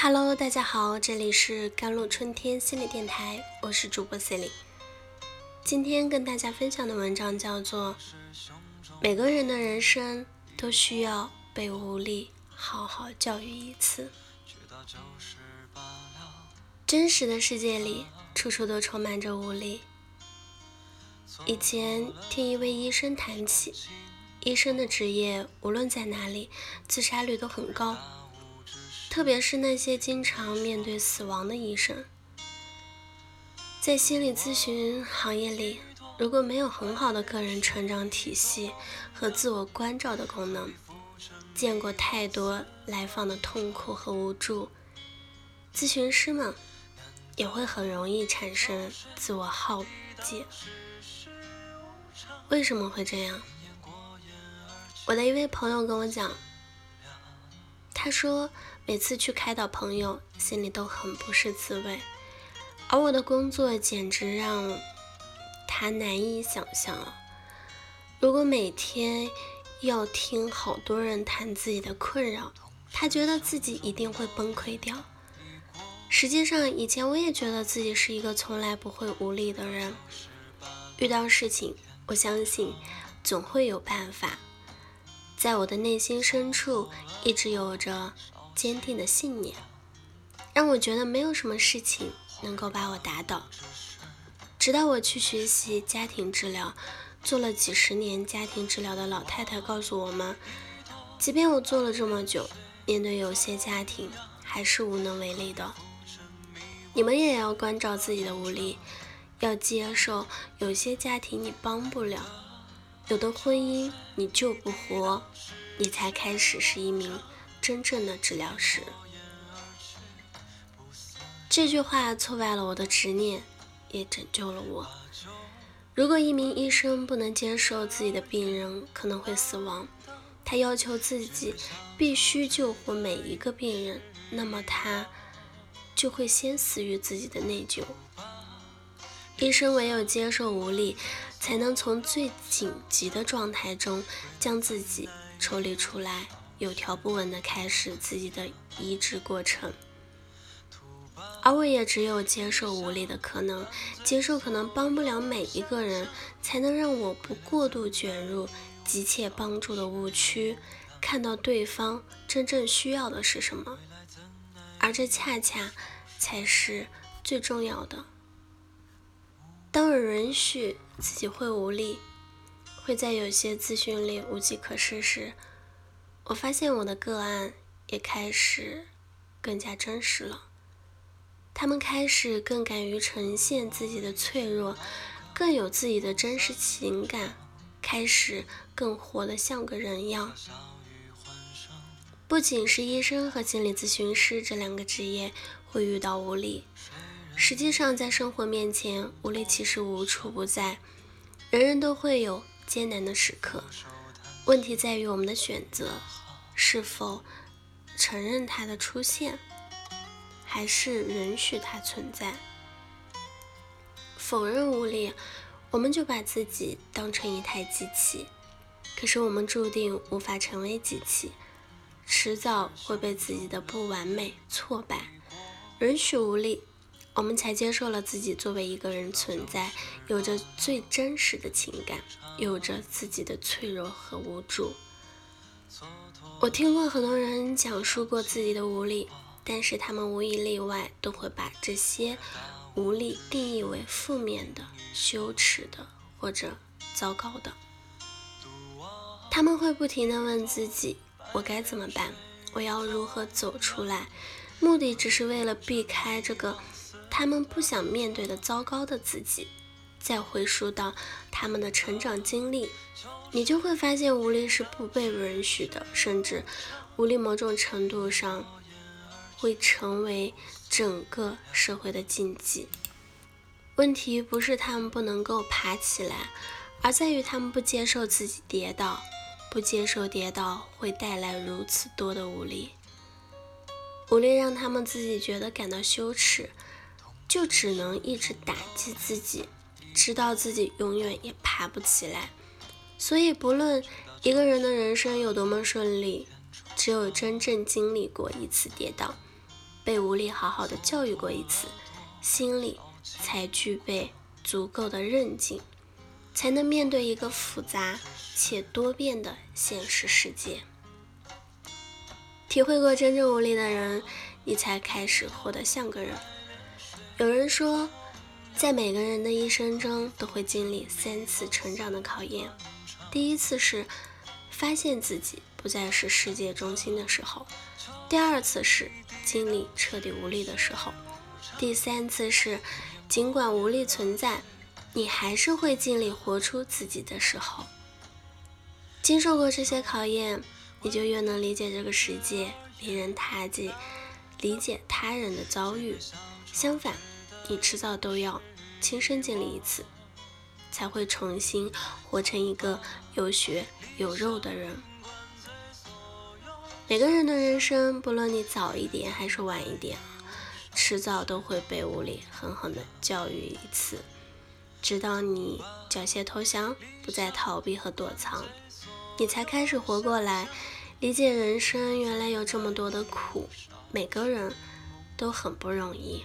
Hello，大家好，这里是甘露春天心理电台，我是主播 Celine。今天跟大家分享的文章叫做《每个人的人生都需要被无力好好教育一次》。真实的世界里，处处都充满着无力。以前听一位医生谈起，医生的职业无论在哪里，自杀率都很高，特别是那些经常面对死亡的医生。在心理咨询行业里，如果没有很好的个人成长体系和自我关照的功能，见过太多来访的痛苦和无助，咨询师们也会很容易产生自我耗竭。为什么会这样？我的一位朋友跟我讲，他说每次去开导朋友，心里都很不是滋味，而我的工作简直让他难以想象。如果每天要听好多人谈自己的困扰，他觉得自己一定会崩溃掉。实际上，以前我也觉得自己是一个从来不会无力的人，遇到事情。我相信总会有办法，在我的内心深处一直有着坚定的信念，让我觉得没有什么事情能够把我打倒。直到我去学习家庭治疗，做了几十年家庭治疗的老太太告诉我们，即便我做了这么久，面对有些家庭还是无能为力的。你们也要关照自己的无力。要接受有些家庭你帮不了，有的婚姻你救不活，你才开始是一名真正的治疗师。这句话挫败了我的执念，也拯救了我。如果一名医生不能接受自己的病人可能会死亡，他要求自己必须救活每一个病人，那么他就会先死于自己的内疚。医生唯有接受无力，才能从最紧急的状态中将自己抽离出来，有条不紊地开始自己的医治过程。而我也只有接受无力的可能，接受可能帮不了每一个人，才能让我不过度卷入急切帮助的误区，看到对方真正需要的是什么，而这恰恰才是最重要的。当我允许自己会无力，会在有些咨询里无计可施时，我发现我的个案也开始更加真实了。他们开始更敢于呈现自己的脆弱，更有自己的真实情感，开始更活得像个人样。不仅是医生和心理咨询师这两个职业会遇到无力。实际上，在生活面前，无力其实无处不在，人人都会有艰难的时刻。问题在于我们的选择，是否承认它的出现，还是允许它存在？否认无力，我们就把自己当成一台机器，可是我们注定无法成为机器，迟早会被自己的不完美挫败。允许无力。我们才接受了自己作为一个人存在，有着最真实的情感，有着自己的脆弱和无助。我听过很多人讲述过自己的无力，但是他们无一例外都会把这些无力定义为负面的、羞耻的或者糟糕的。他们会不停地问自己：我该怎么办？我要如何走出来？目的只是为了避开这个。他们不想面对的糟糕的自己，再回溯到他们的成长经历，你就会发现无力是不被允许的，甚至无力某种程度上会成为整个社会的禁忌。问题不是他们不能够爬起来，而在于他们不接受自己跌倒，不接受跌倒会带来如此多的无力，无力让他们自己觉得感到羞耻。就只能一直打击自己，知道自己永远也爬不起来。所以，不论一个人的人生有多么顺利，只有真正经历过一次跌倒，被无力好好的教育过一次，心里才具备足够的韧劲，才能面对一个复杂且多变的现实世界。体会过真正无力的人，你才开始活得像个人。有人说，在每个人的一生中都会经历三次成长的考验。第一次是发现自己不再是世界中心的时候；第二次是经历彻底无力的时候；第三次是尽管无力存在，你还是会尽力活出自己的时候。经受过这些考验。你就越能理解这个世界，离人他己，理解他人的遭遇。相反，你迟早都要亲身经历一次，才会重新活成一个有血有肉的人。每个人的人生，不论你早一点还是晚一点，迟早都会被物理狠狠的教育一次，直到你缴械投降，不再逃避和躲藏。你才开始活过来，理解人生原来有这么多的苦，每个人都很不容易。